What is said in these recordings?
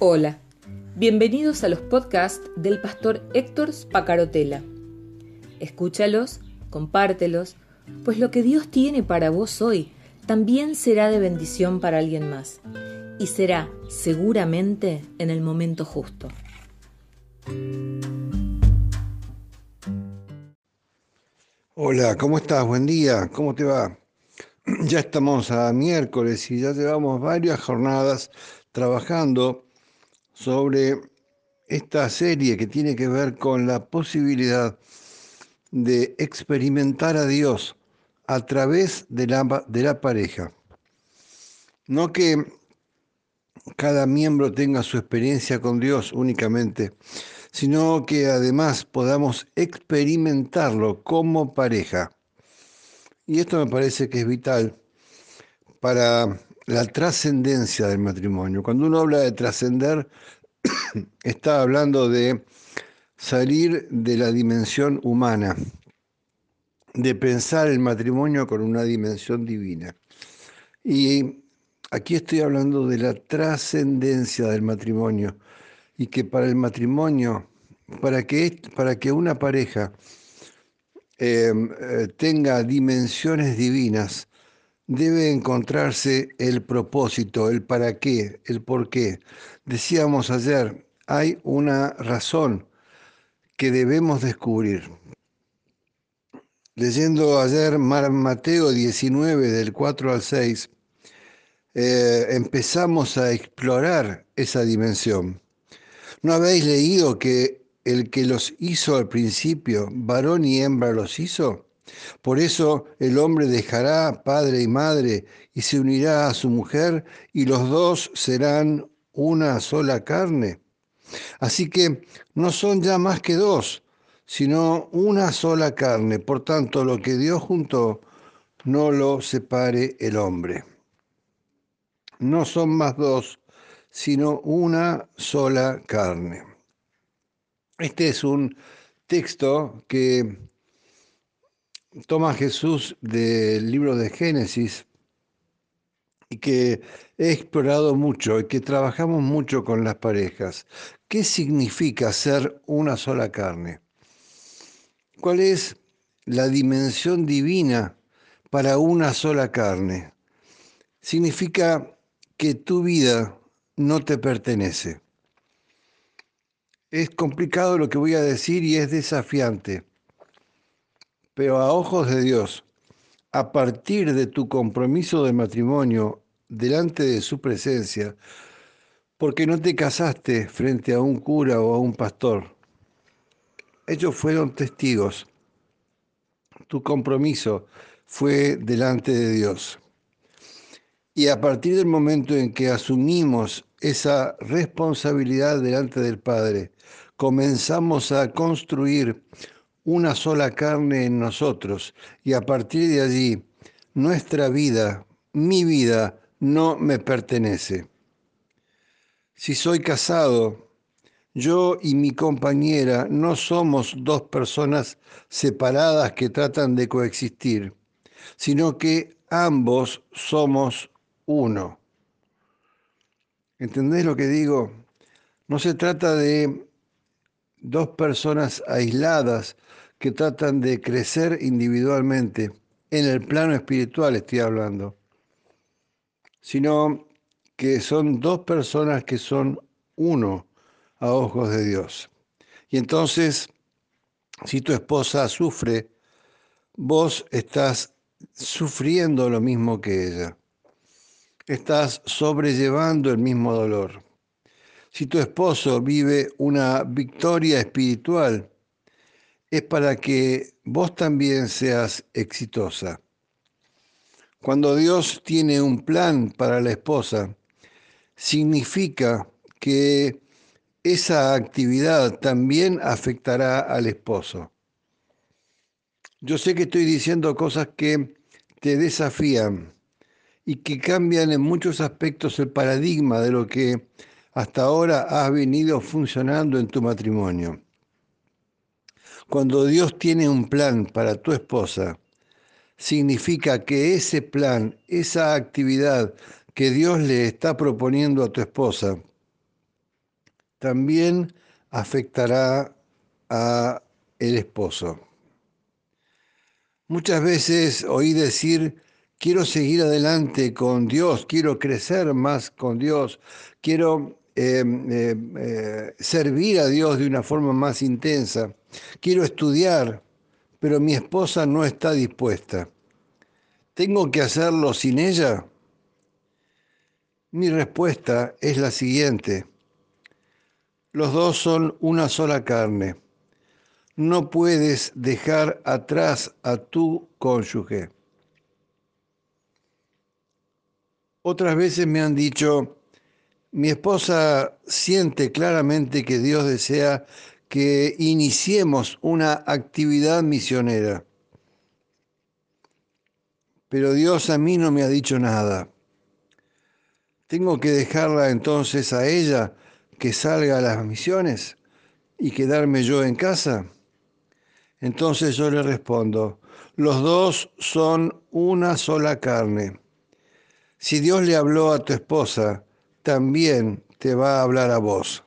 Hola, bienvenidos a los podcasts del pastor Héctor Spacarotela. Escúchalos, compártelos, pues lo que Dios tiene para vos hoy también será de bendición para alguien más y será seguramente en el momento justo. Hola, ¿cómo estás? Buen día, ¿cómo te va? Ya estamos a miércoles y ya llevamos varias jornadas trabajando sobre esta serie que tiene que ver con la posibilidad de experimentar a Dios a través de la, de la pareja. No que cada miembro tenga su experiencia con Dios únicamente, sino que además podamos experimentarlo como pareja. Y esto me parece que es vital para la trascendencia del matrimonio. Cuando uno habla de trascender, está hablando de salir de la dimensión humana, de pensar el matrimonio con una dimensión divina. Y aquí estoy hablando de la trascendencia del matrimonio y que para el matrimonio, para que, para que una pareja eh, eh, tenga dimensiones divinas, debe encontrarse el propósito, el para qué, el por qué. Decíamos ayer, hay una razón que debemos descubrir. Leyendo ayer Mateo 19 del 4 al 6, eh, empezamos a explorar esa dimensión. ¿No habéis leído que el que los hizo al principio, varón y hembra los hizo? Por eso el hombre dejará padre y madre y se unirá a su mujer y los dos serán una sola carne. Así que no son ya más que dos, sino una sola carne. Por tanto, lo que Dios juntó, no lo separe el hombre. No son más dos, sino una sola carne. Este es un texto que toma Jesús del libro de Génesis y que he explorado mucho y que trabajamos mucho con las parejas. ¿Qué significa ser una sola carne? ¿Cuál es la dimensión divina para una sola carne? Significa que tu vida no te pertenece. Es complicado lo que voy a decir y es desafiante pero a ojos de Dios, a partir de tu compromiso de matrimonio delante de su presencia, porque no te casaste frente a un cura o a un pastor. Ellos fueron testigos. Tu compromiso fue delante de Dios. Y a partir del momento en que asumimos esa responsabilidad delante del Padre, comenzamos a construir una sola carne en nosotros y a partir de allí nuestra vida, mi vida, no me pertenece. Si soy casado, yo y mi compañera no somos dos personas separadas que tratan de coexistir, sino que ambos somos uno. ¿Entendés lo que digo? No se trata de dos personas aisladas que tratan de crecer individualmente, en el plano espiritual estoy hablando, sino que son dos personas que son uno a ojos de Dios. Y entonces, si tu esposa sufre, vos estás sufriendo lo mismo que ella. Estás sobrellevando el mismo dolor. Si tu esposo vive una victoria espiritual, es para que vos también seas exitosa. Cuando Dios tiene un plan para la esposa, significa que esa actividad también afectará al esposo. Yo sé que estoy diciendo cosas que te desafían y que cambian en muchos aspectos el paradigma de lo que hasta ahora has venido funcionando en tu matrimonio. Cuando Dios tiene un plan para tu esposa, significa que ese plan, esa actividad que Dios le está proponiendo a tu esposa, también afectará a el esposo. Muchas veces oí decir, quiero seguir adelante con Dios, quiero crecer más con Dios, quiero eh, eh, eh, servir a Dios de una forma más intensa, quiero estudiar, pero mi esposa no está dispuesta. ¿Tengo que hacerlo sin ella? Mi respuesta es la siguiente. Los dos son una sola carne. No puedes dejar atrás a tu cónyuge. Otras veces me han dicho, mi esposa siente claramente que Dios desea que iniciemos una actividad misionera. Pero Dios a mí no me ha dicho nada. ¿Tengo que dejarla entonces a ella que salga a las misiones y quedarme yo en casa? Entonces yo le respondo, los dos son una sola carne. Si Dios le habló a tu esposa, también te va a hablar a vos.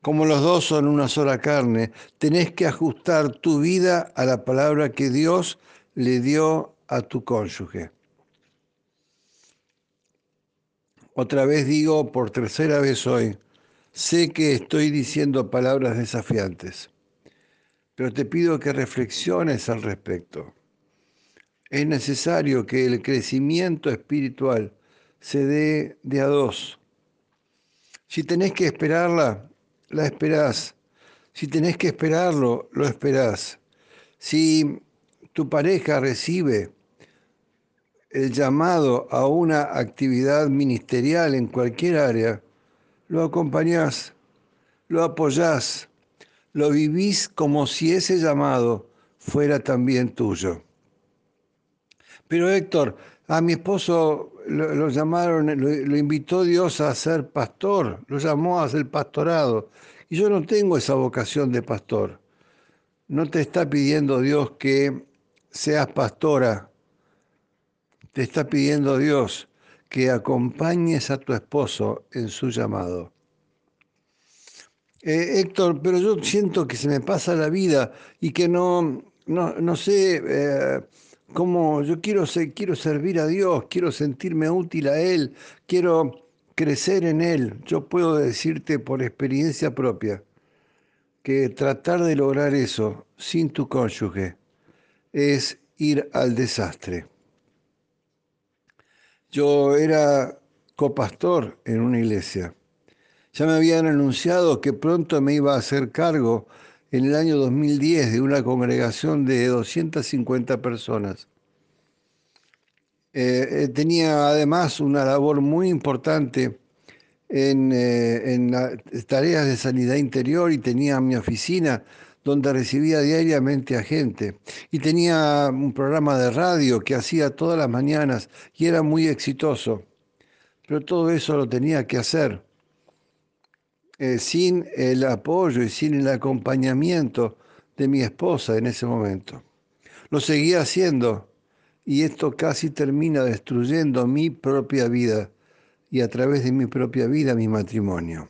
Como los dos son una sola carne, tenés que ajustar tu vida a la palabra que Dios le dio a tu cónyuge. Otra vez digo, por tercera vez hoy, sé que estoy diciendo palabras desafiantes, pero te pido que reflexiones al respecto. Es necesario que el crecimiento espiritual se dé de a dos. Si tenés que esperarla, la esperás. Si tenés que esperarlo, lo esperás. Si tu pareja recibe el llamado a una actividad ministerial en cualquier área, lo acompañás, lo apoyás, lo vivís como si ese llamado fuera también tuyo. Pero Héctor, a mi esposo lo, llamaron, lo, invitó Dios a ser pastor, lo llamó a ser pastorado. Y yo no tengo esa vocación de pastor. No te está pidiendo Dios que seas pastora te está pidiendo Dios que acompañes a tu esposo en su llamado. Eh, Héctor, pero yo siento que se me pasa la vida y que no, no, sé eh, cómo yo quiero, quiero servir a Dios, quiero sentirme útil a Él, quiero crecer en Él. Yo puedo decirte por experiencia propia que tratar de lograr eso sin tu cónyuge es ir al desastre. Yo era copastor en una iglesia. Ya me habían anunciado que pronto me iba a hacer cargo en el año 2010 de una congregación de 250 personas. Eh, eh, tenía además una labor muy importante en, eh, en tareas de sanidad interior y tenía mi oficina donde recibía diariamente a gente. Y tenía un programa de radio que hacía todas las mañanas y era muy exitoso. Pero todo eso lo tenía que hacer eh, sin el apoyo y sin el acompañamiento de mi esposa en ese momento. Lo seguía haciendo y esto casi termina destruyendo mi propia vida y a través de mi propia vida mi matrimonio.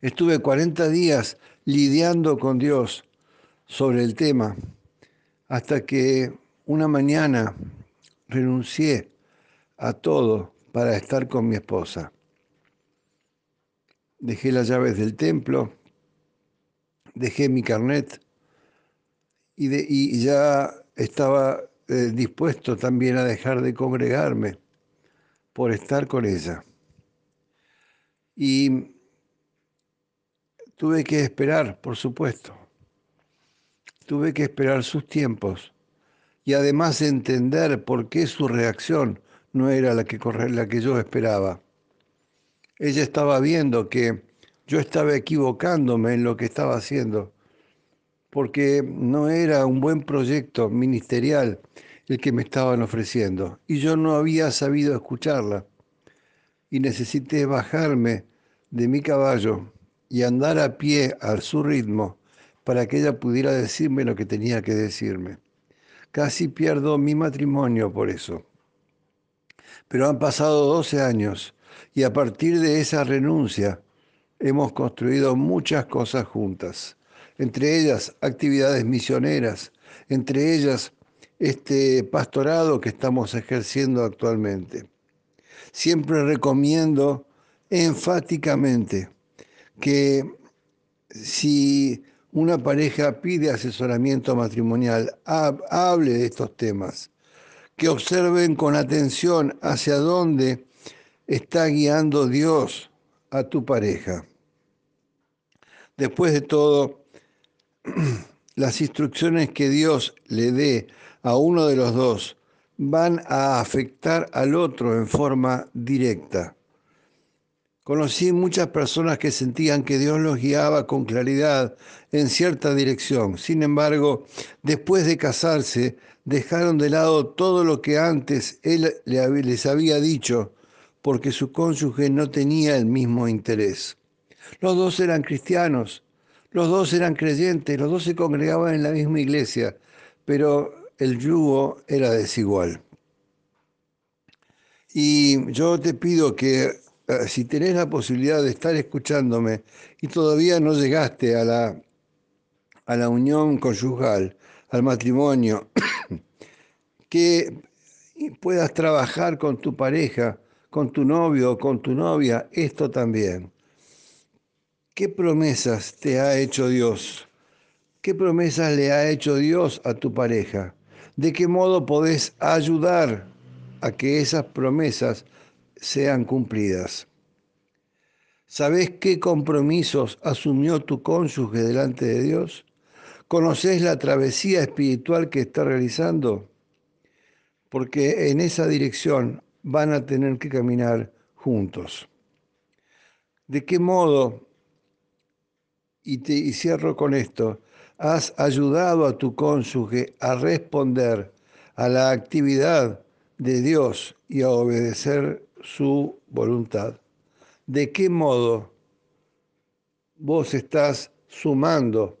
Estuve 40 días lidiando con Dios sobre el tema hasta que una mañana renuncié a todo para estar con mi esposa. Dejé las llaves del templo, dejé mi carnet y, ya estaba eh, dispuesto también a dejar de congregarme por estar con ella. Y Tuve que esperar, por supuesto. Tuve que esperar sus tiempos y además entender por qué su reacción no era la que, la que yo esperaba. Ella estaba viendo que yo estaba equivocándome en lo que estaba haciendo, porque no era un buen proyecto ministerial el que me estaban ofreciendo, y yo no había sabido escucharla, y necesité bajarme de mi caballo y andar a pie a su ritmo para que ella pudiera decirme lo que tenía que decirme. Casi pierdo mi matrimonio por eso. Pero han pasado 12 años y a partir de esa renuncia hemos construido muchas cosas juntas, entre ellas actividades misioneras, entre ellas este pastorado que estamos ejerciendo actualmente. Siempre recomiendo enfáticamente que si una pareja pide asesoramiento matrimonial, hable de estos temas, que observen con atención hacia dónde está guiando Dios a tu pareja. Después de todo, las instrucciones que Dios le dé a uno de los dos van a afectar al otro en forma directa. Conocí muchas personas que sentían que Dios los guiaba con claridad en cierta dirección. Sin embargo, después de casarse, dejaron de lado todo lo que antes Él les había dicho porque su cónyuge no tenía el mismo interés. Los dos eran cristianos, los dos eran creyentes, los dos se congregaban en la misma iglesia, pero el yugo era desigual. Y yo te pido que eh, si tenés la posibilidad de estar escuchándome y todavía no llegaste a la, a la unión conyugal, al matrimonio, que puedas trabajar con tu pareja, con tu novio o con tu novia, esto también. ¿Qué promesas te ha hecho Dios? ¿Qué promesas le ha hecho Dios a tu pareja? ¿De qué modo podés ayudar a que esas promesas sean cumplidas. ¿Sabés qué compromisos asumió tu cónyuge delante de Dios? ¿Conoces la travesía espiritual que está realizando? Porque en esa dirección van a tener que caminar juntos. ¿De qué modo, y, te, cierro con esto, has ayudado a tu cónyuge a responder a la actividad de Dios y a obedecer su voluntad. ¿De qué modo vos estás sumando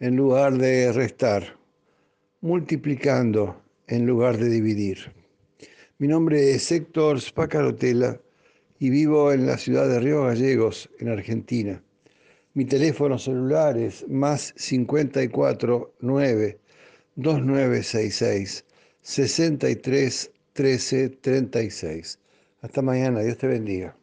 en lugar de restar, multiplicando en lugar de dividir? Mi nombre es Héctor Spacarotela y vivo en la ciudad de Río Gallegos, en Argentina. Mi teléfono celular es más 54 9 2966 63 13 36. Hasta mañana, Dios te bendiga.